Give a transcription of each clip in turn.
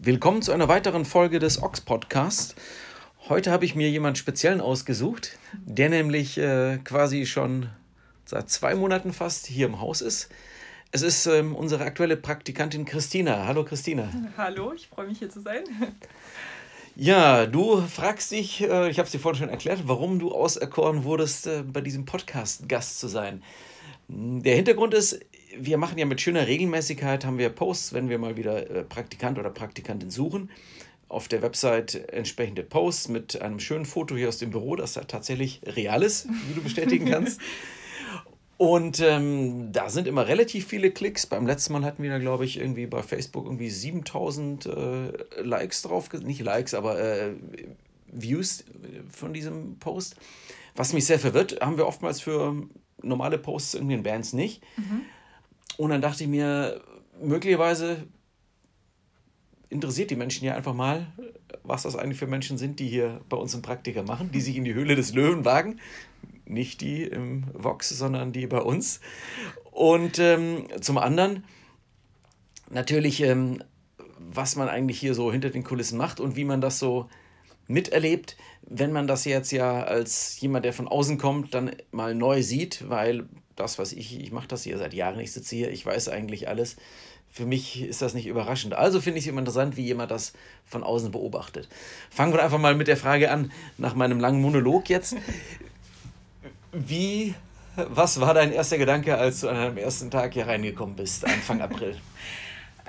Willkommen zu einer weiteren Folge des Ox Podcasts. Heute habe ich mir jemanden speziellen ausgesucht, der nämlich äh, quasi schon seit zwei Monaten fast hier im Haus ist. Es ist ähm, unsere aktuelle Praktikantin Christina. Hallo Christina. Hallo, ich freue mich hier zu sein. Ja, du fragst dich, äh, ich habe es dir vorhin schon erklärt, warum du auserkoren wurdest, äh, bei diesem Podcast Gast zu sein. Der Hintergrund ist, wir machen ja mit schöner Regelmäßigkeit, haben wir Posts, wenn wir mal wieder äh, Praktikant oder Praktikantin suchen. Auf der Website entsprechende Posts mit einem schönen Foto hier aus dem Büro, das da tatsächlich real ist, wie du bestätigen kannst. Und ähm, da sind immer relativ viele Klicks. Beim letzten Mal hatten wir da, glaube ich, irgendwie bei Facebook irgendwie 7000 äh, Likes drauf, nicht Likes, aber äh, Views von diesem Post. Was mich sehr verwirrt, haben wir oftmals für normale Posts irgendwie in Bands nicht. Mhm. Und dann dachte ich mir, möglicherweise interessiert die Menschen ja einfach mal, was das eigentlich für Menschen sind, die hier bei uns im Praktika machen, die sich in die Höhle des Löwen wagen. Nicht die im Vox, sondern die bei uns. Und ähm, zum anderen natürlich, ähm, was man eigentlich hier so hinter den Kulissen macht und wie man das so miterlebt, wenn man das jetzt ja als jemand, der von außen kommt, dann mal neu sieht, weil das, was ich, ich mache das hier seit Jahren, ich sitze hier, ich weiß eigentlich alles. Für mich ist das nicht überraschend. Also finde ich es immer interessant, wie jemand das von außen beobachtet. Fangen wir einfach mal mit der Frage an, nach meinem langen Monolog jetzt. Wie, was war dein erster Gedanke, als du an deinem ersten Tag hier reingekommen bist, Anfang April?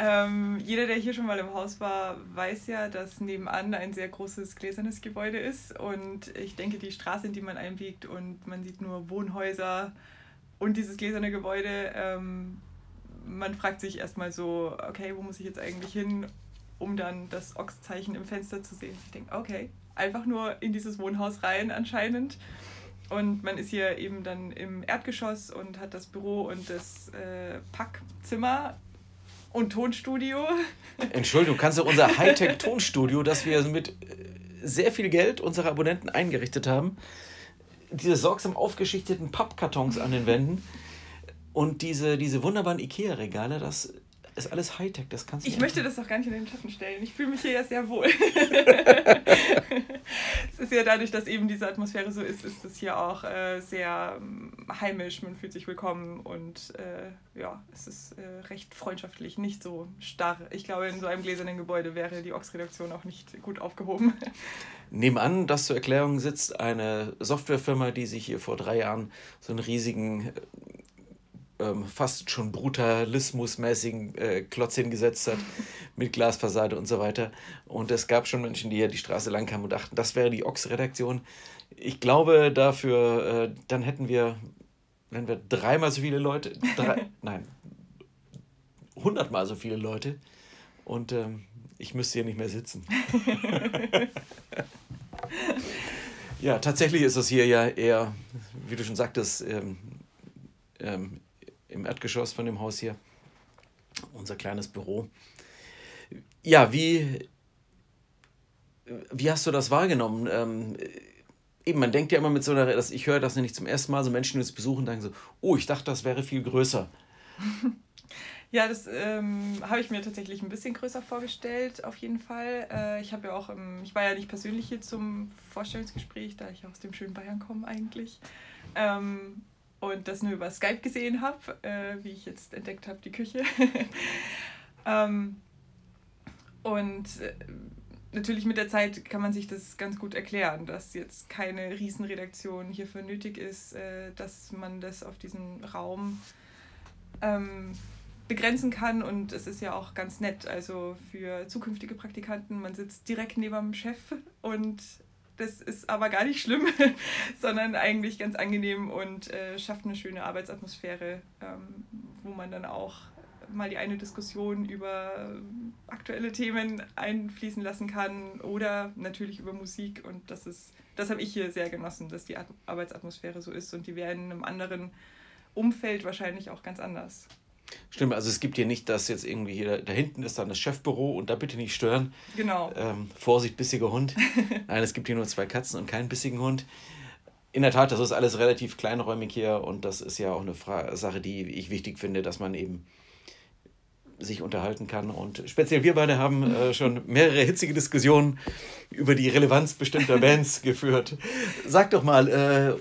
Ähm, jeder, der hier schon mal im Haus war, weiß ja, dass nebenan ein sehr großes gläsernes Gebäude ist. Und ich denke, die Straße, in die man einbiegt und man sieht nur Wohnhäuser und dieses gläserne Gebäude, ähm, man fragt sich erstmal so, okay, wo muss ich jetzt eigentlich hin, um dann das Ochszeichen im Fenster zu sehen. Ich denke, okay, einfach nur in dieses Wohnhaus rein anscheinend. Und man ist hier eben dann im Erdgeschoss und hat das Büro und das äh, Packzimmer und Tonstudio. Entschuldigung, kannst du unser Hightech-Tonstudio, das wir mit äh, sehr viel Geld unserer Abonnenten eingerichtet haben, diese sorgsam aufgeschichteten Pappkartons an den Wänden und diese, diese wunderbaren Ikea-Regale, das ist alles Hightech, das kannst du. Ich möchte das doch gar nicht in den Schatten stellen. Ich fühle mich hier ja sehr wohl. es ist ja dadurch, dass eben diese Atmosphäre so ist, ist es hier auch äh, sehr ähm, heimisch. Man fühlt sich willkommen und äh, ja, es ist äh, recht freundschaftlich, nicht so starr. Ich glaube, in so einem gläsernen Gebäude wäre die Ox-Redaktion auch nicht gut aufgehoben. Nebenan, das zur Erklärung sitzt, eine Softwarefirma, die sich hier vor drei Jahren so einen riesigen ähm, fast schon brutalismusmäßigen äh, Klotz hingesetzt hat mit Glasfassade und so weiter. Und es gab schon Menschen, die hier die Straße lang kamen und dachten, das wäre die Ox-Redaktion. Ich glaube, dafür, äh, dann hätten wir, wenn wir dreimal so viele Leute, drei, nein, hundertmal so viele Leute und ähm, ich müsste hier nicht mehr sitzen. ja, tatsächlich ist es hier ja eher, wie du schon sagtest, ähm, ähm, im Erdgeschoss von dem Haus hier. Unser kleines Büro. Ja, wie, wie hast du das wahrgenommen? Ähm, eben, man denkt ja immer mit so einer, dass ich höre das nicht zum ersten Mal, so Menschen, die uns besuchen, sagen so, oh, ich dachte, das wäre viel größer. Ja, das ähm, habe ich mir tatsächlich ein bisschen größer vorgestellt, auf jeden Fall. Äh, ich habe ja auch, im, ich war ja nicht persönlich hier zum Vorstellungsgespräch, da ich aus dem schönen Bayern komme eigentlich. Ähm, und das nur über Skype gesehen habe, äh, wie ich jetzt entdeckt habe, die Küche. ähm, und äh, natürlich mit der Zeit kann man sich das ganz gut erklären, dass jetzt keine Riesenredaktion hierfür nötig ist, äh, dass man das auf diesen Raum ähm, begrenzen kann. Und es ist ja auch ganz nett, also für zukünftige Praktikanten, man sitzt direkt neben dem Chef und das ist aber gar nicht schlimm, sondern eigentlich ganz angenehm und äh, schafft eine schöne Arbeitsatmosphäre, ähm, wo man dann auch mal die eine Diskussion über aktuelle Themen einfließen lassen kann oder natürlich über Musik. Und das ist, das habe ich hier sehr genossen, dass die Arbeitsatmosphäre so ist und die wäre in einem anderen Umfeld wahrscheinlich auch ganz anders. Stimmt, also es gibt hier nicht, dass jetzt irgendwie hier, da hinten ist dann das Chefbüro und da bitte nicht stören. Genau. Ähm, Vorsicht, bissiger Hund. Nein, es gibt hier nur zwei Katzen und keinen bissigen Hund. In der Tat, das ist alles relativ kleinräumig hier und das ist ja auch eine Fra Sache, die ich wichtig finde, dass man eben sich unterhalten kann. Und speziell wir beide haben äh, schon mehrere hitzige Diskussionen über die Relevanz bestimmter Bands geführt. Sag doch mal, äh,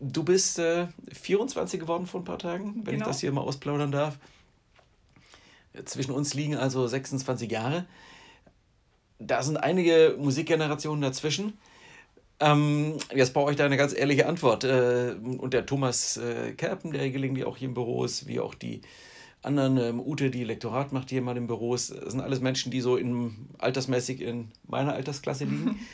du bist äh, 24 geworden vor ein paar Tagen, wenn genau. ich das hier mal ausplaudern darf. Zwischen uns liegen also 26 Jahre. Da sind einige Musikgenerationen dazwischen. Ähm, jetzt brauche ich da eine ganz ehrliche Antwort. Äh, und der Thomas äh, Kerpen, der gelegentlich auch hier im Büro ist, wie auch die anderen, ähm, Ute, die Lektorat macht hier mal im Büro, ist, sind alles Menschen, die so in, altersmäßig in meiner Altersklasse liegen.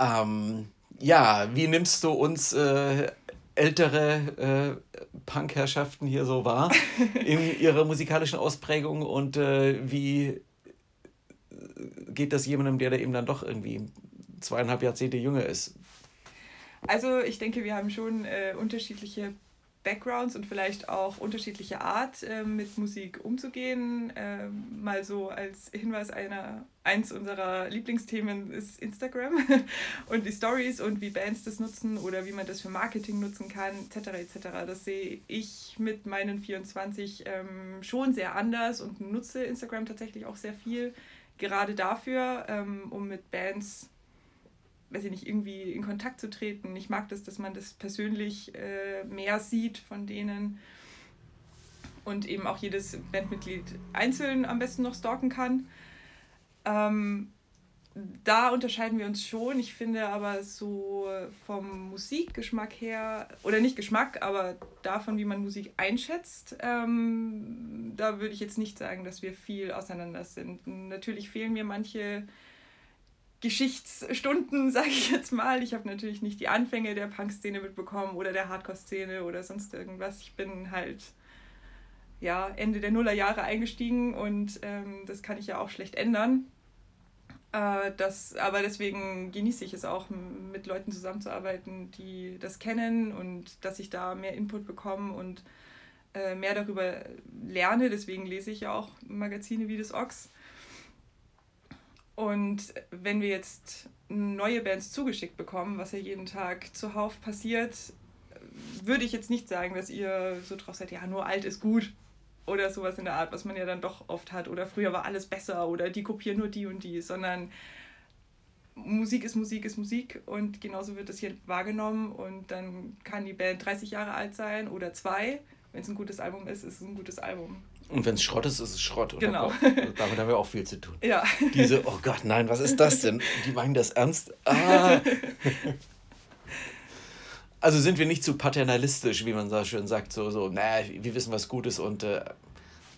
ähm, ja, wie nimmst du uns äh, ältere äh, Punk-Herrschaften hier so wahr in ihrer musikalischen Ausprägung und äh, wie geht das jemandem, der da eben dann doch irgendwie zweieinhalb Jahrzehnte jünger ist? Also ich denke, wir haben schon äh, unterschiedliche Backgrounds und vielleicht auch unterschiedliche Art, äh, mit Musik umzugehen. Äh, mal so als Hinweis, einer, eins unserer Lieblingsthemen ist Instagram und die Stories und wie Bands das nutzen oder wie man das für Marketing nutzen kann, etc. etc. Das sehe ich mit meinen 24 ähm, schon sehr anders und nutze Instagram tatsächlich auch sehr viel, gerade dafür, ähm, um mit Bands weiß ich nicht, irgendwie in Kontakt zu treten. Ich mag das, dass man das persönlich äh, mehr sieht von denen und eben auch jedes Bandmitglied einzeln am besten noch stalken kann. Ähm, da unterscheiden wir uns schon. Ich finde aber so vom Musikgeschmack her, oder nicht Geschmack, aber davon, wie man Musik einschätzt, ähm, da würde ich jetzt nicht sagen, dass wir viel auseinander sind. Natürlich fehlen mir manche Geschichtsstunden, sage ich jetzt mal. Ich habe natürlich nicht die Anfänge der Punk-Szene mitbekommen oder der Hardcore-Szene oder sonst irgendwas. Ich bin halt ja, Ende der Nullerjahre eingestiegen und ähm, das kann ich ja auch schlecht ändern. Äh, das, aber deswegen genieße ich es auch, mit Leuten zusammenzuarbeiten, die das kennen und dass ich da mehr Input bekomme und äh, mehr darüber lerne. Deswegen lese ich ja auch Magazine wie das Ox und wenn wir jetzt neue Bands zugeschickt bekommen, was ja jeden Tag zuhauf passiert, würde ich jetzt nicht sagen, dass ihr so drauf seid, ja, nur alt ist gut oder sowas in der Art, was man ja dann doch oft hat. Oder früher war alles besser oder die kopieren nur die und die, sondern Musik ist Musik ist Musik und genauso wird das hier wahrgenommen und dann kann die Band 30 Jahre alt sein oder zwei. Wenn es ein gutes Album ist, ist es ein gutes Album. Und wenn es Schrott ist, ist es Schrott. Oder? Genau. Damit haben wir auch viel zu tun. Ja. Diese, oh Gott, nein, was ist das denn? Die meinen das ernst? Ah. Also sind wir nicht zu paternalistisch, wie man so schön sagt, so, so, na, wir wissen, was gut ist und äh,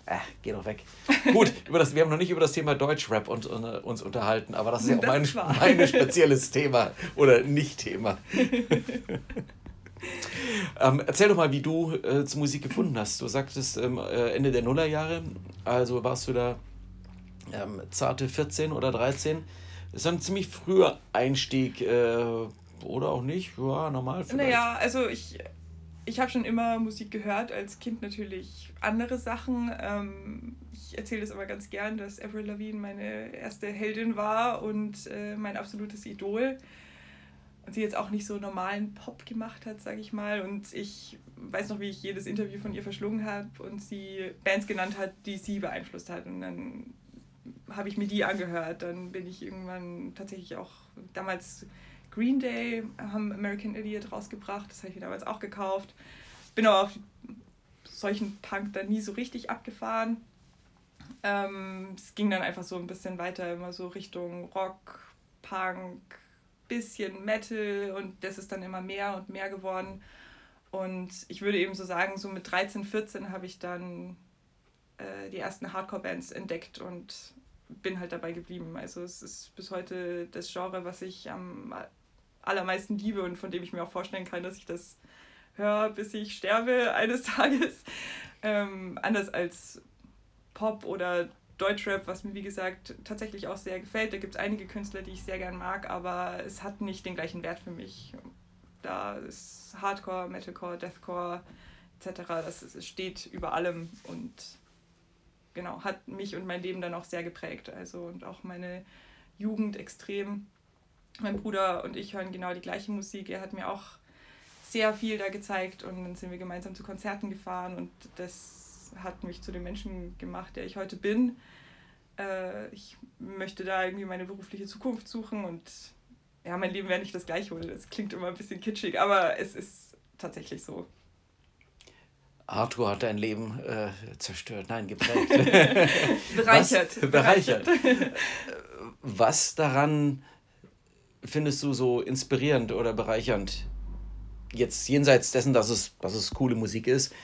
äh, geh doch weg. Gut, über das, wir haben noch nicht über das Thema Deutschrap und, und, uh, uns unterhalten, aber das ist ja auch mein, mein spezielles Thema oder Nicht-Thema. Ähm, erzähl doch mal, wie du äh, zur Musik gefunden hast. Du sagtest ähm, äh, Ende der Nullerjahre, also warst du da ähm, zarte 14 oder 13. Das ist ein ziemlich früher Einstieg, äh, oder auch nicht? Ja, normal vielleicht. Naja, also ich, ich habe schon immer Musik gehört, als Kind natürlich andere Sachen. Ähm, ich erzähle das aber ganz gern, dass Avril Lavigne meine erste Heldin war und äh, mein absolutes Idol sie jetzt auch nicht so normalen Pop gemacht hat, sage ich mal. Und ich weiß noch, wie ich jedes Interview von ihr verschlungen habe und sie Bands genannt hat, die sie beeinflusst hat. Und dann habe ich mir die angehört. Dann bin ich irgendwann tatsächlich auch damals Green Day haben American Idiot rausgebracht. Das habe ich mir damals auch gekauft. Bin aber auf solchen Punk dann nie so richtig abgefahren. Ähm, es ging dann einfach so ein bisschen weiter, immer so Richtung Rock, Punk, bisschen Metal und das ist dann immer mehr und mehr geworden. Und ich würde eben so sagen, so mit 13, 14 habe ich dann äh, die ersten Hardcore-Bands entdeckt und bin halt dabei geblieben. Also es ist bis heute das Genre, was ich am allermeisten liebe und von dem ich mir auch vorstellen kann, dass ich das höre, bis ich sterbe eines Tages. Ähm, anders als Pop oder Deutschrap, was mir wie gesagt tatsächlich auch sehr gefällt. Da gibt es einige Künstler, die ich sehr gern mag, aber es hat nicht den gleichen Wert für mich. Da ist Hardcore, Metalcore, Deathcore etc. Das steht über allem und genau, hat mich und mein Leben dann auch sehr geprägt. Also und auch meine Jugend extrem. Mein Bruder und ich hören genau die gleiche Musik. Er hat mir auch sehr viel da gezeigt und dann sind wir gemeinsam zu Konzerten gefahren und das hat mich zu dem Menschen gemacht, der ich heute bin. Äh, ich möchte da irgendwie meine berufliche Zukunft suchen und ja, mein Leben wäre nicht das gleiche, das klingt immer ein bisschen kitschig, aber es ist tatsächlich so. Arthur hat dein Leben äh, zerstört, nein, geprägt. bereichert. Was, bereichert. Was daran findest du so inspirierend oder bereichernd? Jetzt jenseits dessen, dass es, dass es coole Musik ist,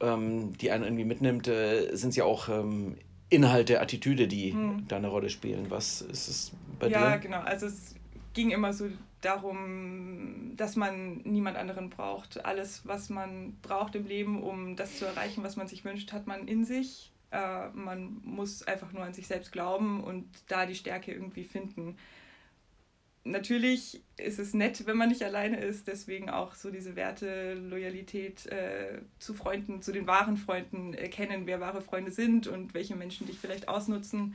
ähm, die einen irgendwie mitnimmt, äh, sind es ja auch ähm, Inhalte, Attitüde, die hm. da eine Rolle spielen. Was ist es bei ja, dir? Ja, genau. Also es ging immer so darum, dass man niemand anderen braucht. Alles, was man braucht im Leben, um das zu erreichen, was man sich wünscht, hat man in sich. Äh, man muss einfach nur an sich selbst glauben und da die Stärke irgendwie finden. Natürlich ist es nett, wenn man nicht alleine ist, deswegen auch so diese Werte, Loyalität äh, zu Freunden, zu den wahren Freunden, erkennen, wer wahre Freunde sind und welche Menschen dich vielleicht ausnutzen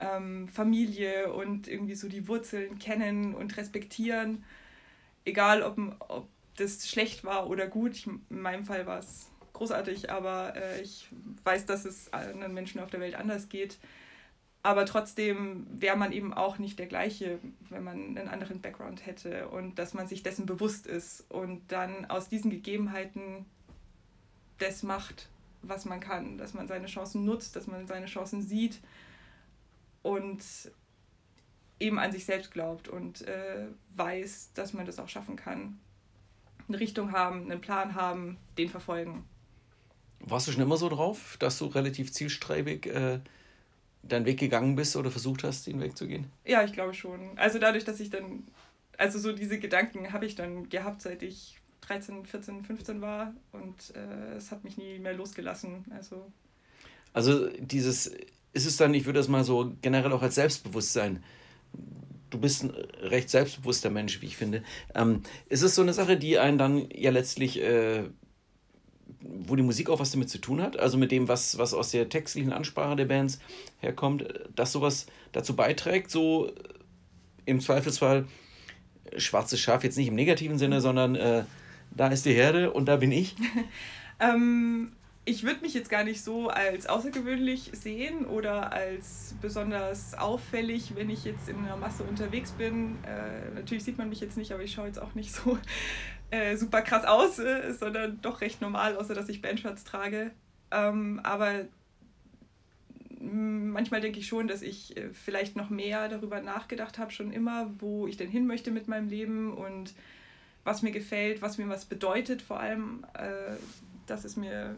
ähm, Familie und irgendwie so die Wurzeln kennen und respektieren. Egal, ob, ob das schlecht war oder gut. Ich, in meinem Fall war es großartig, aber äh, ich weiß, dass es anderen Menschen auf der Welt anders geht. Aber trotzdem wäre man eben auch nicht der gleiche, wenn man einen anderen Background hätte und dass man sich dessen bewusst ist und dann aus diesen Gegebenheiten das macht, was man kann, dass man seine Chancen nutzt, dass man seine Chancen sieht und eben an sich selbst glaubt und äh, weiß, dass man das auch schaffen kann. Eine Richtung haben, einen Plan haben, den verfolgen. Warst du schon immer so drauf, dass du relativ zielstrebig äh, deinen Weg gegangen bist oder versucht hast, den Weg zu gehen? Ja, ich glaube schon. Also dadurch, dass ich dann, also so diese Gedanken habe ich dann gehabt, seit ich 13, 14, 15 war und äh, es hat mich nie mehr losgelassen. Also, also dieses ist es dann, ich würde das mal so generell auch als Selbstbewusstsein, du bist ein recht selbstbewusster Mensch, wie ich finde, ähm, ist es so eine Sache, die einen dann ja letztlich, äh, wo die Musik auch was damit zu tun hat, also mit dem, was, was aus der textlichen Ansprache der Bands herkommt, dass sowas dazu beiträgt, so im Zweifelsfall schwarzes Schaf jetzt nicht im negativen Sinne, sondern äh, da ist die Herde und da bin ich? ähm, ich würde mich jetzt gar nicht so als außergewöhnlich sehen oder als besonders auffällig, wenn ich jetzt in einer Masse unterwegs bin. Äh, natürlich sieht man mich jetzt nicht, aber ich schaue jetzt auch nicht so äh, super krass aus, äh, sondern doch recht normal, außer dass ich Bandshirts trage. Ähm, aber manchmal denke ich schon, dass ich äh, vielleicht noch mehr darüber nachgedacht habe, schon immer, wo ich denn hin möchte mit meinem Leben und was mir gefällt, was mir was bedeutet, vor allem äh, das ist mir,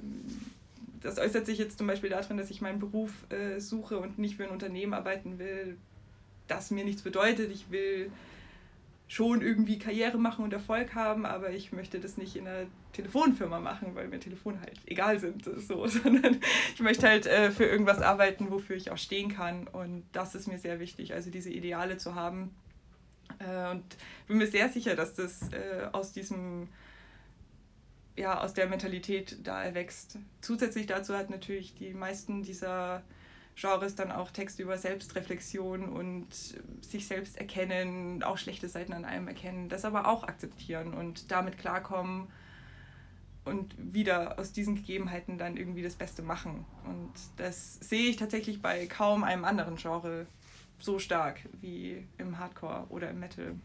das äußert sich jetzt zum Beispiel darin, dass ich meinen Beruf äh, suche und nicht für ein Unternehmen arbeiten will, das mir nichts bedeutet. Ich will schon irgendwie Karriere machen und Erfolg haben, aber ich möchte das nicht in einer Telefonfirma machen, weil mir Telefone halt egal sind, so, sondern ich möchte halt äh, für irgendwas arbeiten, wofür ich auch stehen kann und das ist mir sehr wichtig, also diese Ideale zu haben äh, und bin mir sehr sicher, dass das äh, aus diesem ja, aus der Mentalität da erwächst. Zusätzlich dazu hat natürlich die meisten dieser Genres dann auch Texte über Selbstreflexion und sich selbst erkennen, auch schlechte Seiten an einem erkennen, das aber auch akzeptieren und damit klarkommen und wieder aus diesen Gegebenheiten dann irgendwie das Beste machen. Und das sehe ich tatsächlich bei kaum einem anderen Genre so stark wie im Hardcore oder im Metal.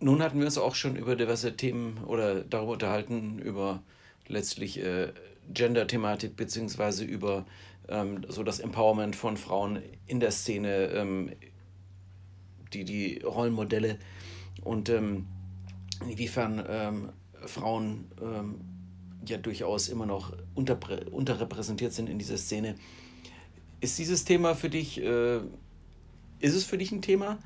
Nun hatten wir uns auch schon über diverse Themen oder darüber unterhalten, über letztlich äh, Gender-Thematik beziehungsweise über ähm, so das Empowerment von Frauen in der Szene, ähm, die, die Rollenmodelle und ähm, inwiefern ähm, Frauen ähm, ja durchaus immer noch unter, unterrepräsentiert sind in dieser Szene. Ist dieses Thema für dich, äh, ist es für dich ein Thema?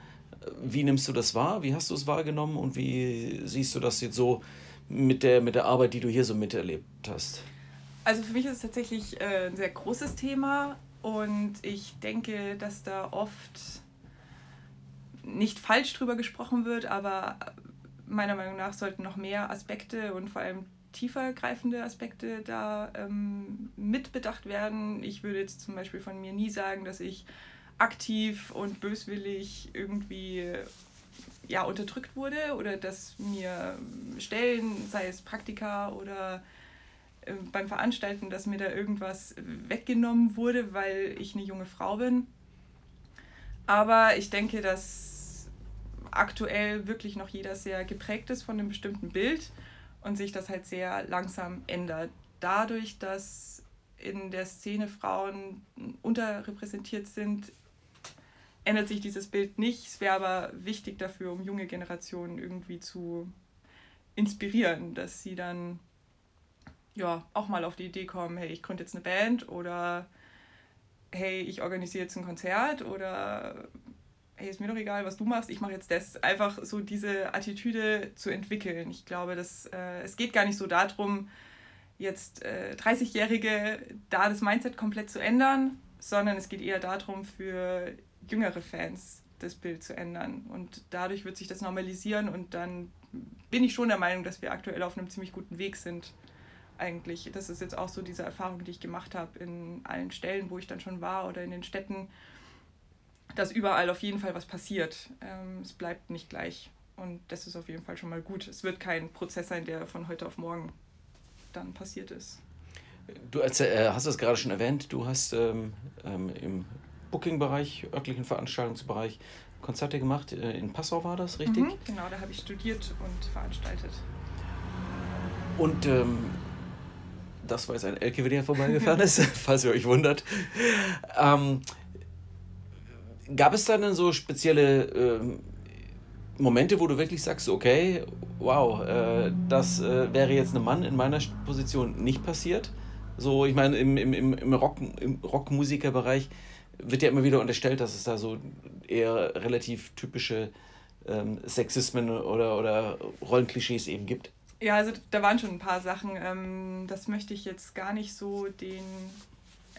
Wie nimmst du das wahr? Wie hast du es wahrgenommen und wie siehst du das jetzt so mit der, mit der Arbeit, die du hier so miterlebt hast? Also für mich ist es tatsächlich äh, ein sehr großes Thema und ich denke, dass da oft nicht falsch drüber gesprochen wird, aber meiner Meinung nach sollten noch mehr Aspekte und vor allem tiefer greifende Aspekte da ähm, mitbedacht werden. Ich würde jetzt zum Beispiel von mir nie sagen, dass ich aktiv und böswillig irgendwie ja, unterdrückt wurde oder dass mir Stellen, sei es Praktika oder beim Veranstalten, dass mir da irgendwas weggenommen wurde, weil ich eine junge Frau bin. Aber ich denke, dass aktuell wirklich noch jeder sehr geprägt ist von einem bestimmten Bild und sich das halt sehr langsam ändert. Dadurch, dass in der Szene Frauen unterrepräsentiert sind, ändert sich dieses Bild nicht. Es wäre aber wichtig dafür, um junge Generationen irgendwie zu inspirieren, dass sie dann ja auch mal auf die Idee kommen, hey, ich gründe jetzt eine Band oder hey, ich organisiere jetzt ein Konzert oder hey, ist mir doch egal, was du machst, ich mache jetzt das. Einfach so diese Attitüde zu entwickeln. Ich glaube, dass, äh, es geht gar nicht so darum, jetzt äh, 30-Jährige da das Mindset komplett zu ändern, sondern es geht eher darum, für jüngere Fans das Bild zu ändern. Und dadurch wird sich das normalisieren und dann bin ich schon der Meinung, dass wir aktuell auf einem ziemlich guten Weg sind. Eigentlich. Das ist jetzt auch so diese Erfahrung, die ich gemacht habe in allen Stellen, wo ich dann schon war oder in den Städten, dass überall auf jeden Fall was passiert. Ähm, es bleibt nicht gleich. Und das ist auf jeden Fall schon mal gut. Es wird kein Prozess sein, der von heute auf morgen dann passiert ist. Du äh, hast es gerade schon erwähnt, du hast ähm, ähm, im Booking-Bereich, örtlichen Veranstaltungsbereich Konzerte gemacht. Äh, in Passau war das, richtig? Mhm, genau, da habe ich studiert und veranstaltet. Und ähm, das war jetzt ein LKW, der vorbeigefahren ist, falls ihr euch wundert. Ähm, gab es dann so spezielle ähm, Momente, wo du wirklich sagst, okay, wow, äh, das äh, wäre jetzt einem Mann in meiner Position nicht passiert? So, ich meine, im, im, im, Rock, im Rockmusikerbereich wird ja immer wieder unterstellt, dass es da so eher relativ typische ähm, Sexismen oder, oder Rollenklischees eben gibt. Ja, also da waren schon ein paar Sachen. Ähm, das möchte ich jetzt gar nicht so den.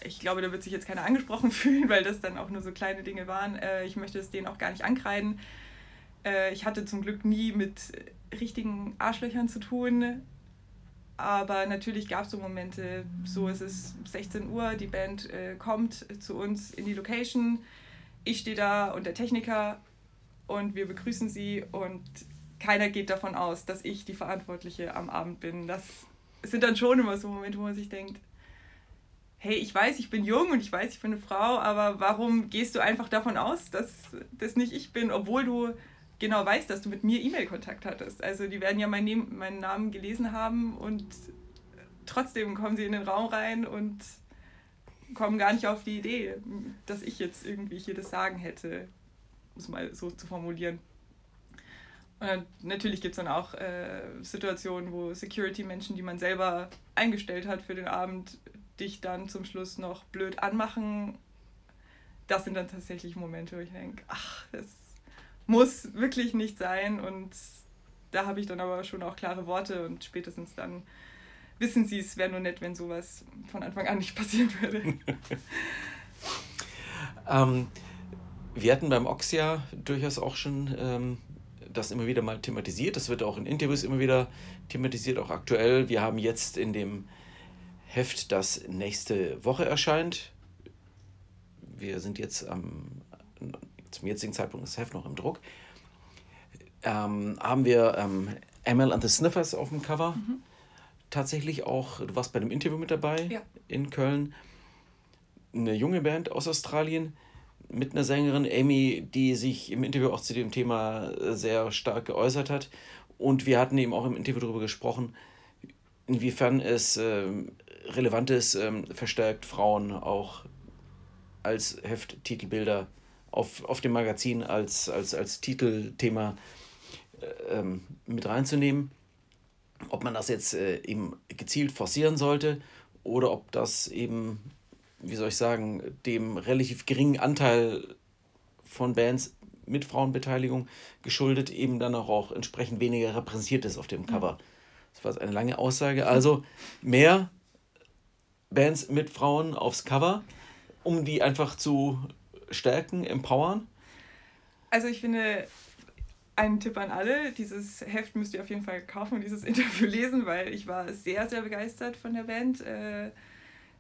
Ich glaube, da wird sich jetzt keiner angesprochen fühlen, weil das dann auch nur so kleine Dinge waren. Äh, ich möchte es denen auch gar nicht ankreiden. Äh, ich hatte zum Glück nie mit richtigen Arschlöchern zu tun. Aber natürlich gab es so Momente, so es ist 16 Uhr, die Band äh, kommt zu uns in die Location, ich stehe da und der Techniker und wir begrüßen sie und keiner geht davon aus, dass ich die Verantwortliche am Abend bin. Das sind dann schon immer so Momente, wo man sich denkt, hey, ich weiß, ich bin jung und ich weiß, ich bin eine Frau, aber warum gehst du einfach davon aus, dass das nicht ich bin, obwohl du genau weiß, dass du mit mir E-Mail-Kontakt hattest. Also die werden ja meinen, meinen Namen gelesen haben und trotzdem kommen sie in den Raum rein und kommen gar nicht auf die Idee, dass ich jetzt irgendwie hier das Sagen hätte, um es mal so zu formulieren. Und natürlich gibt es dann auch äh, Situationen, wo Security-Menschen, die man selber eingestellt hat für den Abend, dich dann zum Schluss noch blöd anmachen. Das sind dann tatsächlich Momente, wo ich denke, ach, das muss wirklich nicht sein. Und da habe ich dann aber schon auch klare Worte und spätestens dann wissen sie es, wäre nur nett, wenn sowas von Anfang an nicht passieren würde. ähm, wir hatten beim Oxia durchaus auch schon ähm, das immer wieder mal thematisiert. Das wird auch in Interviews immer wieder thematisiert, auch aktuell. Wir haben jetzt in dem Heft, das nächste Woche erscheint, wir sind jetzt am zum jetzigen Zeitpunkt ist das Heft noch im Druck, ähm, haben wir ähm, ML and the Sniffers auf dem Cover. Mhm. Tatsächlich auch, du warst bei einem Interview mit dabei ja. in Köln. Eine junge Band aus Australien mit einer Sängerin, Amy, die sich im Interview auch zu dem Thema äh, sehr stark geäußert hat. Und wir hatten eben auch im Interview darüber gesprochen, inwiefern es äh, relevant ist, äh, verstärkt Frauen auch als Hefttitelbilder auf, auf dem Magazin als, als, als Titelthema äh, ähm, mit reinzunehmen. Ob man das jetzt äh, eben gezielt forcieren sollte oder ob das eben, wie soll ich sagen, dem relativ geringen Anteil von Bands mit Frauenbeteiligung geschuldet eben dann auch, entsprechend weniger repräsentiert ist auf dem Cover. Das war eine lange Aussage. Also mehr Bands mit Frauen aufs Cover, um die einfach zu stärken, empowern? Also ich finde, ein Tipp an alle, dieses Heft müsst ihr auf jeden Fall kaufen und dieses Interview lesen, weil ich war sehr, sehr begeistert von der Band. Äh,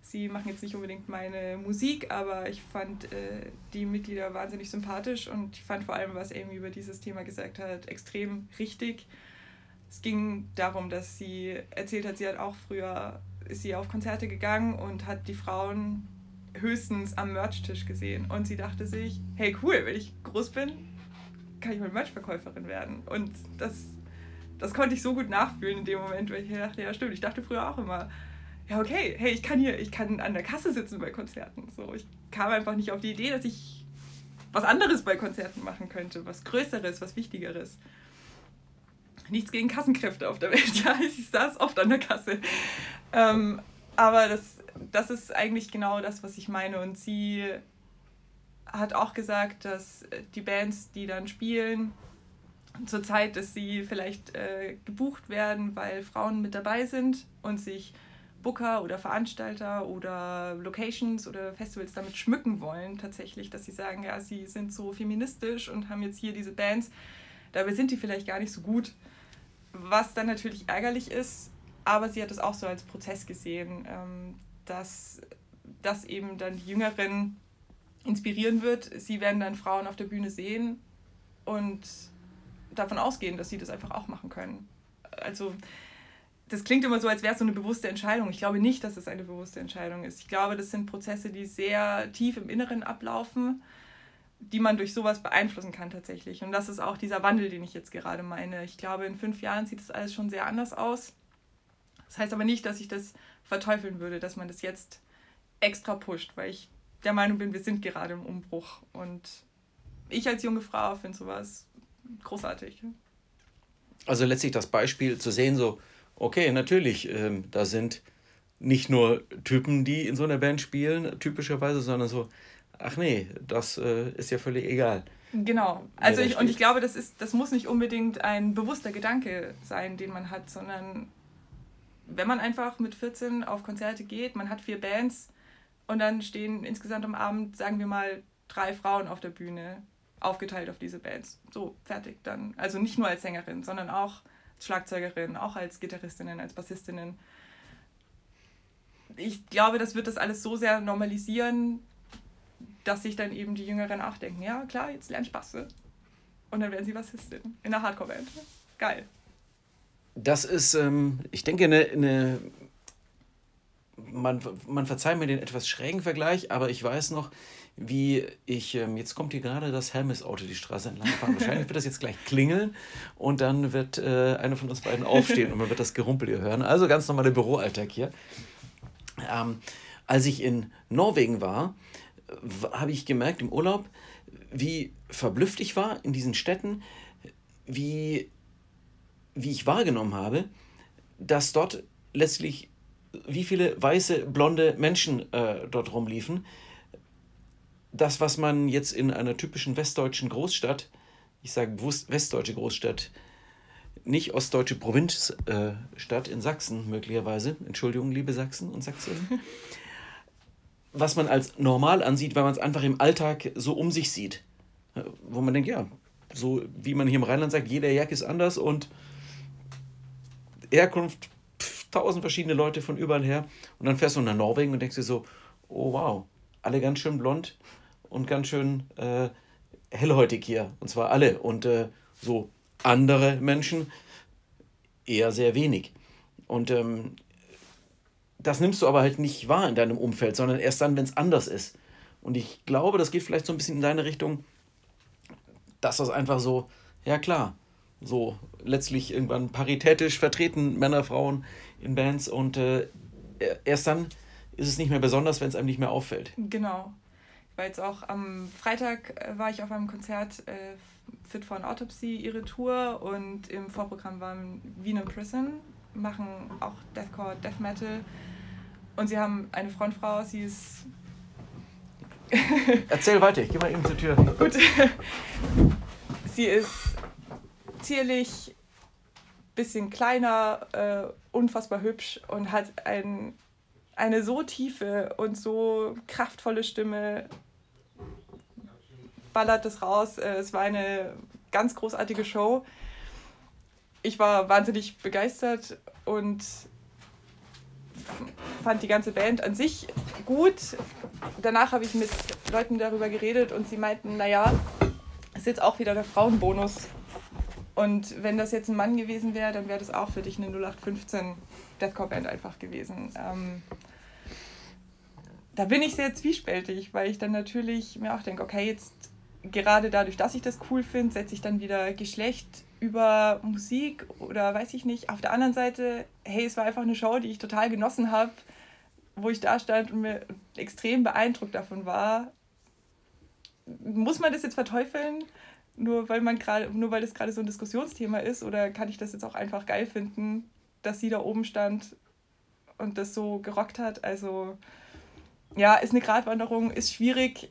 sie machen jetzt nicht unbedingt meine Musik, aber ich fand äh, die Mitglieder wahnsinnig sympathisch und ich fand vor allem, was Amy über dieses Thema gesagt hat, extrem richtig. Es ging darum, dass sie erzählt hat, sie hat auch früher, ist sie auf Konzerte gegangen und hat die Frauen höchstens am Merch-Tisch gesehen. Und sie dachte sich, hey cool, wenn ich groß bin, kann ich mal Merch-Verkäuferin werden. Und das, das konnte ich so gut nachfühlen in dem Moment, weil ich dachte, ja stimmt, ich dachte früher auch immer, ja okay, hey, ich kann hier, ich kann an der Kasse sitzen bei Konzerten. So, ich kam einfach nicht auf die Idee, dass ich was anderes bei Konzerten machen könnte, was Größeres, was Wichtigeres. Nichts gegen Kassenkräfte auf der Welt, ja, ich saß oft an der Kasse. Ähm, aber das, das ist eigentlich genau das, was ich meine. Und sie hat auch gesagt, dass die Bands, die dann spielen, zur Zeit, dass sie vielleicht äh, gebucht werden, weil Frauen mit dabei sind und sich Booker oder Veranstalter oder Locations oder Festivals damit schmücken wollen, tatsächlich, dass sie sagen, ja, sie sind so feministisch und haben jetzt hier diese Bands. Dabei sind die vielleicht gar nicht so gut, was dann natürlich ärgerlich ist, aber sie hat es auch so als Prozess gesehen, ähm, dass, dass eben dann die Jüngeren inspirieren wird. Sie werden dann Frauen auf der Bühne sehen und davon ausgehen, dass sie das einfach auch machen können. Also das klingt immer so, als wäre es so eine bewusste Entscheidung. Ich glaube nicht, dass es eine bewusste Entscheidung ist. Ich glaube, das sind Prozesse, die sehr tief im Inneren ablaufen, die man durch sowas beeinflussen kann tatsächlich. Und das ist auch dieser Wandel, den ich jetzt gerade meine. Ich glaube, in fünf Jahren sieht das alles schon sehr anders aus. Das heißt aber nicht, dass ich das verteufeln würde, dass man das jetzt extra pusht, weil ich der Meinung bin, wir sind gerade im Umbruch. Und ich als junge Frau finde sowas großartig. Also letztlich das Beispiel zu sehen, so, okay, natürlich, ähm, da sind nicht nur Typen, die in so einer Band spielen, typischerweise, sondern so, ach nee, das äh, ist ja völlig egal. Genau. Also ich, und ich glaube, das ist, das muss nicht unbedingt ein bewusster Gedanke sein, den man hat, sondern wenn man einfach mit 14 auf Konzerte geht, man hat vier Bands und dann stehen insgesamt am Abend, sagen wir mal, drei Frauen auf der Bühne, aufgeteilt auf diese Bands. So, fertig dann. Also nicht nur als Sängerin, sondern auch als Schlagzeugerin, auch als Gitarristinnen, als Bassistinnen. Ich glaube, das wird das alles so sehr normalisieren, dass sich dann eben die Jüngeren auch denken, ja klar, jetzt lernen Spaß. Und dann werden sie Bassistin in einer Hardcore-Band. Geil. Das ist, ähm, ich denke, eine, eine man, man verzeiht mir den etwas schrägen Vergleich, aber ich weiß noch, wie ich, ähm, jetzt kommt hier gerade das Hermes-Auto die Straße entlang fahren. Wahrscheinlich wird das jetzt gleich klingeln und dann wird äh, einer von uns beiden aufstehen und man wird das Gerumpel hier hören. Also ganz normaler Büroalltag hier. Ähm, als ich in Norwegen war, habe ich gemerkt im Urlaub, wie verblüfft ich war in diesen Städten, wie, wie ich wahrgenommen habe, dass dort letztlich wie viele weiße, blonde Menschen äh, dort rumliefen. Das, was man jetzt in einer typischen westdeutschen Großstadt, ich sage westdeutsche Großstadt, nicht ostdeutsche Provinzstadt äh, in Sachsen möglicherweise, Entschuldigung, liebe Sachsen und Sachsen, was man als normal ansieht, weil man es einfach im Alltag so um sich sieht. Wo man denkt, ja, so wie man hier im Rheinland sagt, jeder Jack ist anders und Herkunft, tausend verschiedene Leute von überall her. Und dann fährst du nach Norwegen und denkst dir so, oh wow, alle ganz schön blond und ganz schön äh, hellhäutig hier. Und zwar alle. Und äh, so andere Menschen eher sehr wenig. Und ähm, das nimmst du aber halt nicht wahr in deinem Umfeld, sondern erst dann, wenn es anders ist. Und ich glaube, das geht vielleicht so ein bisschen in deine Richtung, dass das einfach so, ja klar, so letztlich irgendwann paritätisch vertreten, Männer, Frauen in Bands und äh, erst dann ist es nicht mehr besonders, wenn es einem nicht mehr auffällt. Genau. War jetzt auch am Freitag äh, war ich auf einem Konzert äh, Fit for an Autopsy, ihre Tour und im Vorprogramm waren Wien in Prison, machen auch Deathcore, Death Metal und sie haben eine Frontfrau, sie ist Erzähl weiter, ich geh mal eben zur Tür. Gut. sie ist zierlich, bisschen kleiner, äh, unfassbar hübsch und hat ein, eine so tiefe und so kraftvolle Stimme ballert es raus. Äh, es war eine ganz großartige Show. Ich war wahnsinnig begeistert und fand die ganze Band an sich gut. Danach habe ich mit Leuten darüber geredet und sie meinten, naja, es ist jetzt auch wieder der Frauenbonus. Und wenn das jetzt ein Mann gewesen wäre, dann wäre das auch für dich eine 0815 Deathcore-Band einfach gewesen. Ähm, da bin ich sehr zwiespältig, weil ich dann natürlich mir auch denke, okay, jetzt gerade dadurch, dass ich das cool finde, setze ich dann wieder Geschlecht über Musik oder weiß ich nicht. Auf der anderen Seite, hey, es war einfach eine Show, die ich total genossen habe, wo ich da stand und mir extrem beeindruckt davon war. Muss man das jetzt verteufeln, nur weil man gerade, nur weil das gerade so ein Diskussionsthema ist, oder kann ich das jetzt auch einfach geil finden, dass sie da oben stand und das so gerockt hat? Also ja, ist eine Gratwanderung, ist schwierig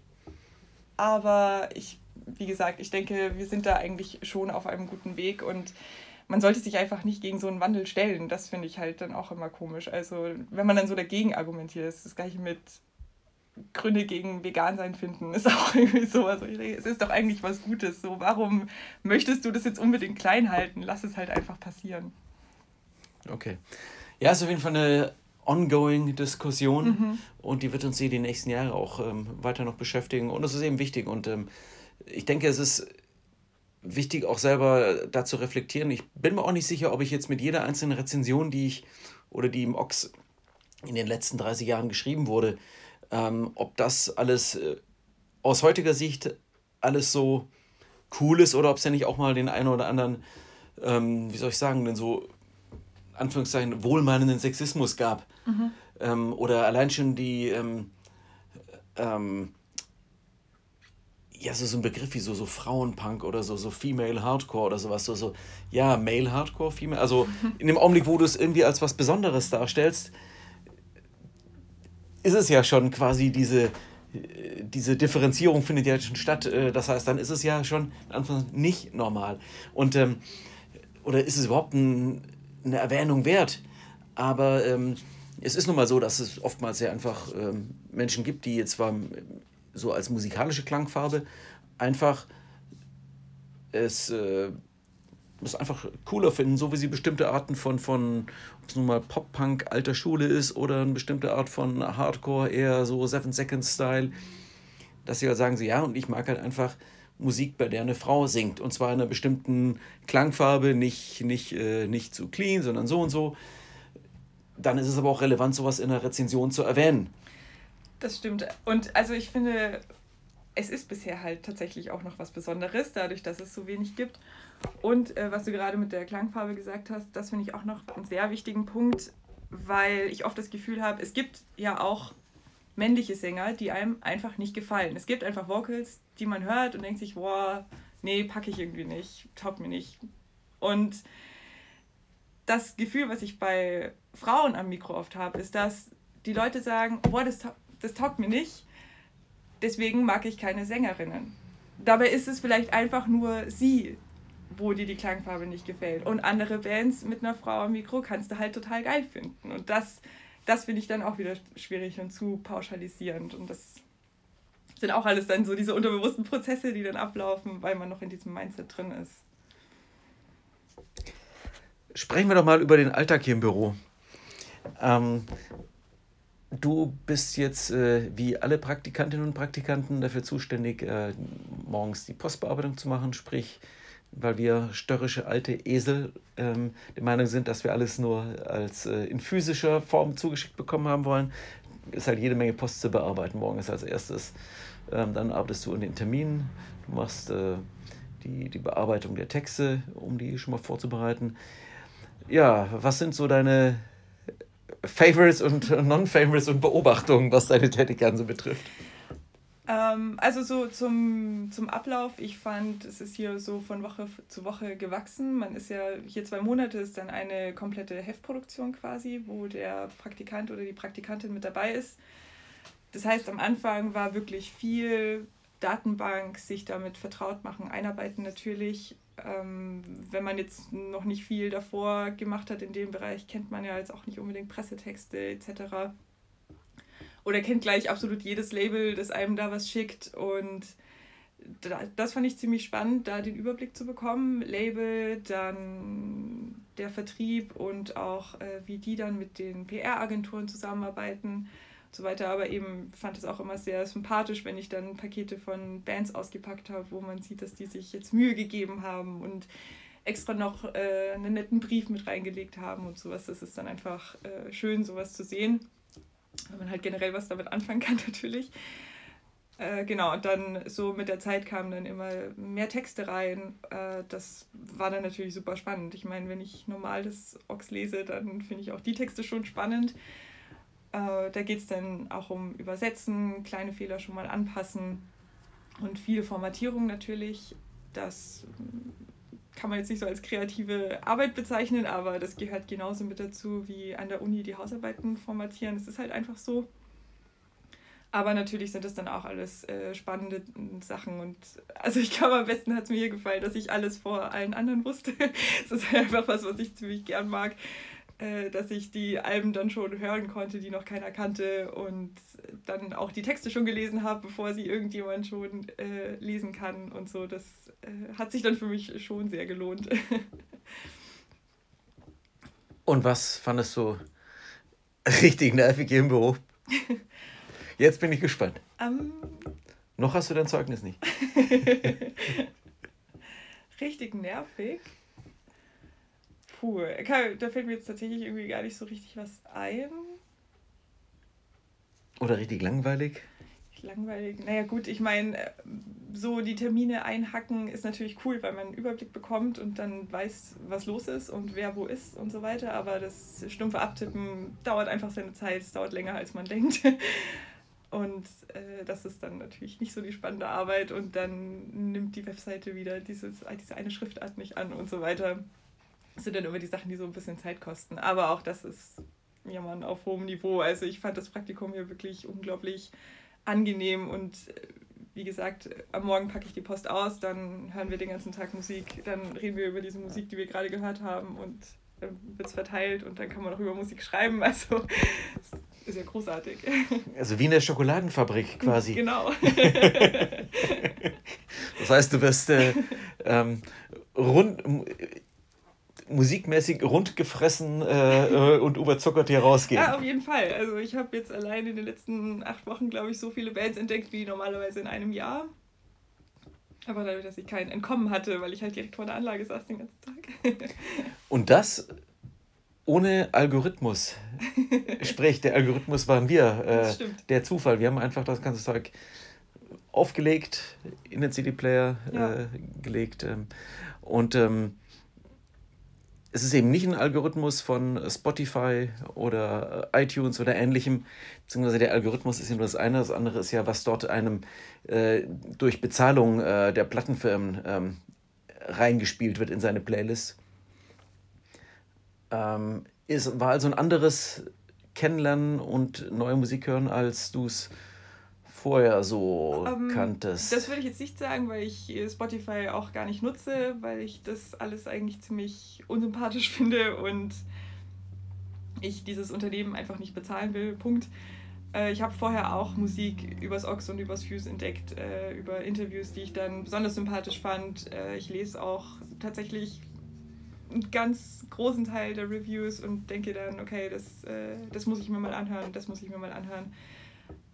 aber ich, wie gesagt, ich denke, wir sind da eigentlich schon auf einem guten Weg und man sollte sich einfach nicht gegen so einen Wandel stellen. Das finde ich halt dann auch immer komisch. Also, wenn man dann so dagegen argumentiert, ist das gleiche mit Gründe gegen Vegan-Sein finden, ist auch irgendwie so. Also, es ist doch eigentlich was Gutes. So, warum möchtest du das jetzt unbedingt klein halten? Lass es halt einfach passieren. Okay. Ja, ist auf jeden Fall eine ongoing Diskussion mhm. und die wird uns hier die nächsten Jahre auch ähm, weiter noch beschäftigen und das ist eben wichtig und ähm, ich denke, es ist wichtig auch selber da zu reflektieren. Ich bin mir auch nicht sicher, ob ich jetzt mit jeder einzelnen Rezension, die ich oder die im Ox in den letzten 30 Jahren geschrieben wurde, ähm, ob das alles äh, aus heutiger Sicht alles so cool ist oder ob es ja nicht auch mal den einen oder anderen, ähm, wie soll ich sagen, denn so Anführungszeichen wohlmeinenden Sexismus gab. Mhm. Ähm, oder allein schon die, ähm, ähm, ja, so, so ein Begriff wie so, so Frauenpunk oder so, so Female Hardcore oder sowas, so, so, ja, Male Hardcore, Female, also in dem Augenblick, wo du es irgendwie als was Besonderes darstellst, ist es ja schon quasi diese, diese Differenzierung findet ja schon statt. Äh, das heißt, dann ist es ja schon nicht normal. Und, ähm, oder ist es überhaupt ein, eine Erwähnung wert? Aber ähm, es ist nun mal so, dass es oftmals ja einfach ähm, Menschen gibt, die jetzt zwar so als musikalische Klangfarbe einfach es, äh, es einfach cooler finden, so wie sie bestimmte Arten von, von ob es nun mal Pop-Punk alter Schule ist oder eine bestimmte Art von Hardcore, eher so Seven Seconds Style, dass sie halt sagen, sie, ja, und ich mag halt einfach Musik, bei der eine Frau singt. Und zwar in einer bestimmten Klangfarbe, nicht, nicht, äh, nicht zu clean, sondern so und so dann ist es aber auch relevant, sowas in der Rezension zu erwähnen. Das stimmt. Und also ich finde, es ist bisher halt tatsächlich auch noch was Besonderes, dadurch, dass es so wenig gibt. Und äh, was du gerade mit der Klangfarbe gesagt hast, das finde ich auch noch einen sehr wichtigen Punkt, weil ich oft das Gefühl habe, es gibt ja auch männliche Sänger, die einem einfach nicht gefallen. Es gibt einfach Vocals, die man hört und denkt sich, boah, nee, packe ich irgendwie nicht, taugt mir nicht. Und das Gefühl, was ich bei Frauen am Mikro oft habe, ist, dass die Leute sagen, boah, das, das taugt mir nicht, deswegen mag ich keine Sängerinnen. Dabei ist es vielleicht einfach nur sie, wo dir die Klangfarbe nicht gefällt. Und andere Bands mit einer Frau am Mikro kannst du halt total geil finden. Und das, das finde ich dann auch wieder schwierig und zu pauschalisierend. Und das sind auch alles dann so diese unterbewussten Prozesse, die dann ablaufen, weil man noch in diesem Mindset drin ist. Sprechen wir doch mal über den Alltag hier im Büro. Ähm, du bist jetzt äh, wie alle Praktikantinnen und Praktikanten dafür zuständig, äh, morgens die Postbearbeitung zu machen, sprich, weil wir störrische alte Esel ähm, der Meinung sind, dass wir alles nur als äh, in physischer Form zugeschickt bekommen haben wollen, ist halt jede Menge Post zu bearbeiten. Morgen ist als erstes. Ähm, dann arbeitest du in den Terminen, du machst äh, die, die Bearbeitung der Texte, um die schon mal vorzubereiten. Ja, was sind so deine Favorites und Non-Favorites und Beobachtungen, was deine Tätigkeiten so betrifft? Ähm, also so zum, zum Ablauf, ich fand, es ist hier so von Woche zu Woche gewachsen. Man ist ja hier zwei Monate, ist dann eine komplette Heftproduktion quasi, wo der Praktikant oder die Praktikantin mit dabei ist. Das heißt, am Anfang war wirklich viel Datenbank, sich damit vertraut machen, einarbeiten natürlich. Ähm, wenn man jetzt noch nicht viel davor gemacht hat in dem Bereich, kennt man ja jetzt auch nicht unbedingt Pressetexte etc. oder kennt gleich absolut jedes Label, das einem da was schickt. Und das fand ich ziemlich spannend, da den Überblick zu bekommen. Label, dann der Vertrieb und auch äh, wie die dann mit den PR-Agenturen zusammenarbeiten so weiter. Aber eben fand es auch immer sehr sympathisch, wenn ich dann Pakete von Bands ausgepackt habe, wo man sieht, dass die sich jetzt Mühe gegeben haben und extra noch äh, einen netten Brief mit reingelegt haben und sowas. Das ist dann einfach äh, schön, sowas zu sehen. Wenn man halt generell was damit anfangen kann, natürlich. Äh, genau, und dann so mit der Zeit kamen dann immer mehr Texte rein. Äh, das war dann natürlich super spannend. Ich meine, wenn ich normal das Ox lese, dann finde ich auch die Texte schon spannend. Äh, da geht es dann auch um Übersetzen, kleine Fehler schon mal anpassen und viele Formatierungen natürlich. Das kann man jetzt nicht so als kreative Arbeit bezeichnen, aber das gehört genauso mit dazu wie an der Uni die Hausarbeiten formatieren. Es ist halt einfach so. Aber natürlich sind das dann auch alles äh, spannende Sachen. Und also ich glaube, am besten hat es mir gefallen, dass ich alles vor allen anderen wusste. das ist einfach was, was ich ziemlich gern mag. Äh, dass ich die Alben dann schon hören konnte, die noch keiner kannte und dann auch die Texte schon gelesen habe, bevor sie irgendjemand schon äh, lesen kann und so. Das äh, hat sich dann für mich schon sehr gelohnt. und was fandest du richtig nervig im Büro? Jetzt bin ich gespannt. Um, Noch hast du dein Zeugnis nicht. richtig nervig. Puh, da fällt mir jetzt tatsächlich irgendwie gar nicht so richtig was ein. Oder richtig langweilig? Langweilig. Naja, gut, ich meine, äh, so die Termine einhacken ist natürlich cool, weil man einen Überblick bekommt und dann weiß, was los ist und wer wo ist und so weiter. Aber das stumpfe Abtippen dauert einfach seine Zeit, es dauert länger, als man denkt. Und äh, das ist dann natürlich nicht so die spannende Arbeit und dann nimmt die Webseite wieder dieses, diese eine Schriftart nicht an und so weiter. Das sind dann immer die Sachen, die so ein bisschen Zeit kosten. Aber auch das ist ja man auf hohem Niveau. Also ich fand das Praktikum hier wirklich unglaublich angenehm und äh, wie gesagt, am Morgen packe ich die Post aus, dann hören wir den ganzen Tag Musik, dann reden wir über diese Musik, die wir gerade gehört haben und dann wird es verteilt und dann kann man auch über Musik schreiben. Also ist ja großartig. Also wie in der Schokoladenfabrik quasi. Genau. das heißt, du wirst äh, ähm, rund, musikmäßig rundgefressen äh, und überzuckert hier rausgehen. Ja, auf jeden Fall. Also ich habe jetzt allein in den letzten acht Wochen, glaube ich, so viele Bands entdeckt wie normalerweise in einem Jahr. Aber dadurch, dass ich keinen Entkommen hatte, weil ich halt direkt vor der Anlage saß den ganzen Tag. und das ohne Algorithmus. Sprich, der Algorithmus waren wir. Äh, der Zufall. Wir haben einfach das ganze Zeug aufgelegt, in den CD-Player ja. äh, gelegt. Ähm, und ähm, es ist eben nicht ein Algorithmus von Spotify oder äh, iTunes oder ähnlichem, beziehungsweise der Algorithmus ist ja nur das eine, das andere ist ja, was dort einem äh, durch Bezahlung äh, der Plattenfirmen ähm, reingespielt wird in seine Playlist. Ähm, ist, war also ein anderes Kennenlernen und neue Musik hören, als du es vorher so um, ähm, kanntest? Das würde ich jetzt nicht sagen, weil ich Spotify auch gar nicht nutze, weil ich das alles eigentlich ziemlich unsympathisch finde und ich dieses Unternehmen einfach nicht bezahlen will. Punkt. Äh, ich habe vorher auch Musik übers Ox und übers Fuse entdeckt, äh, über Interviews, die ich dann besonders sympathisch fand. Äh, ich lese auch tatsächlich einen ganz großen Teil der Reviews und denke dann, okay, das, das muss ich mir mal anhören, das muss ich mir mal anhören.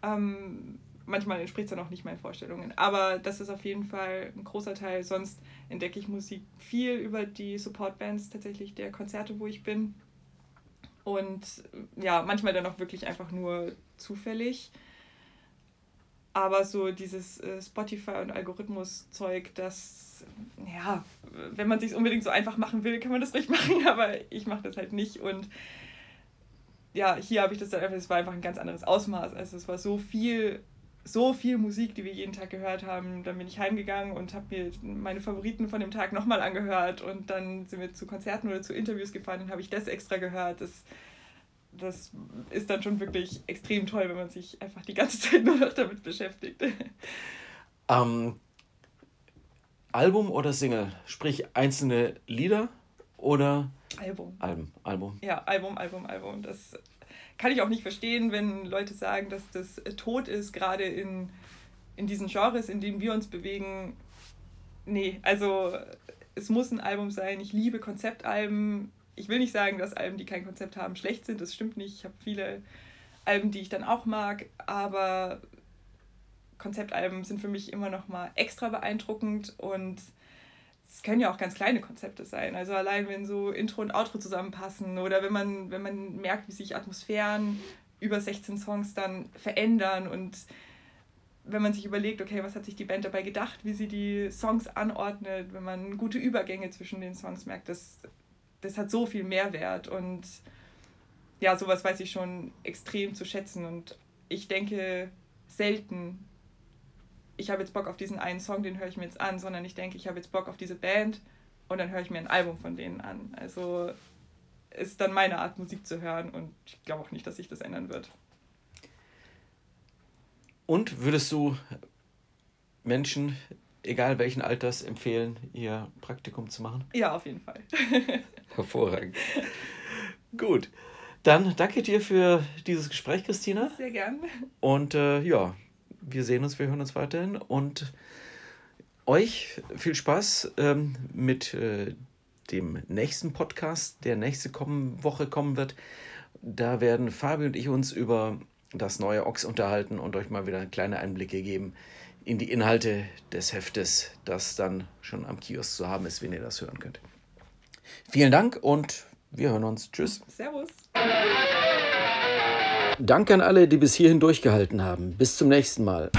Ähm, manchmal entspricht es dann auch nicht meinen Vorstellungen. Aber das ist auf jeden Fall ein großer Teil. Sonst entdecke ich Musik viel über die Supportbands tatsächlich der Konzerte, wo ich bin. Und ja, manchmal dann auch wirklich einfach nur zufällig. Aber so dieses äh, Spotify- und Algorithmus-Zeug, das, ja, wenn man sich unbedingt so einfach machen will, kann man das ruhig machen, aber ich mache das halt nicht. Und ja, hier habe ich das dann einfach, es war einfach ein ganz anderes Ausmaß. Also es war so viel so viel Musik, die wir jeden Tag gehört haben. Dann bin ich heimgegangen und habe mir meine Favoriten von dem Tag nochmal angehört und dann sind wir zu Konzerten oder zu Interviews gefahren und habe ich das extra gehört. Das, das ist dann schon wirklich extrem toll, wenn man sich einfach die ganze Zeit nur noch damit beschäftigt. Ähm, Album oder Single? Sprich einzelne Lieder oder Album. Album, Album. Ja, Album, Album, Album. Das kann ich auch nicht verstehen, wenn Leute sagen, dass das tot ist, gerade in, in diesen Genres, in denen wir uns bewegen. Nee, also es muss ein Album sein. Ich liebe Konzeptalben. Ich will nicht sagen, dass Alben, die kein Konzept haben, schlecht sind. Das stimmt nicht. Ich habe viele Alben, die ich dann auch mag, aber Konzeptalben sind für mich immer noch mal extra beeindruckend und es können ja auch ganz kleine Konzepte sein. Also allein wenn so Intro und Outro zusammenpassen oder wenn man, wenn man merkt, wie sich Atmosphären über 16 Songs dann verändern und wenn man sich überlegt, okay, was hat sich die Band dabei gedacht, wie sie die Songs anordnet, wenn man gute Übergänge zwischen den Songs merkt, das, das hat so viel Mehrwert und ja, sowas weiß ich schon extrem zu schätzen und ich denke selten, ich habe jetzt Bock auf diesen einen Song, den höre ich mir jetzt an, sondern ich denke, ich habe jetzt Bock auf diese Band und dann höre ich mir ein Album von denen an. Also ist dann meine Art, Musik zu hören und ich glaube auch nicht, dass sich das ändern wird. Und würdest du Menschen, egal welchen Alters, empfehlen, ihr Praktikum zu machen? Ja, auf jeden Fall. Hervorragend. Gut. Dann danke dir für dieses Gespräch, Christina. Sehr gern. Und äh, ja, wir sehen uns, wir hören uns weiterhin und euch viel Spaß ähm, mit äh, dem nächsten Podcast, der nächste kommen, Woche kommen wird. Da werden Fabi und ich uns über das neue Ox unterhalten und euch mal wieder kleine Einblicke geben in die Inhalte des Heftes, das dann schon am Kiosk zu haben ist, wenn ihr das hören könnt. Vielen Dank und wir hören uns. Tschüss. Servus. Danke an alle, die bis hierhin durchgehalten haben. Bis zum nächsten Mal.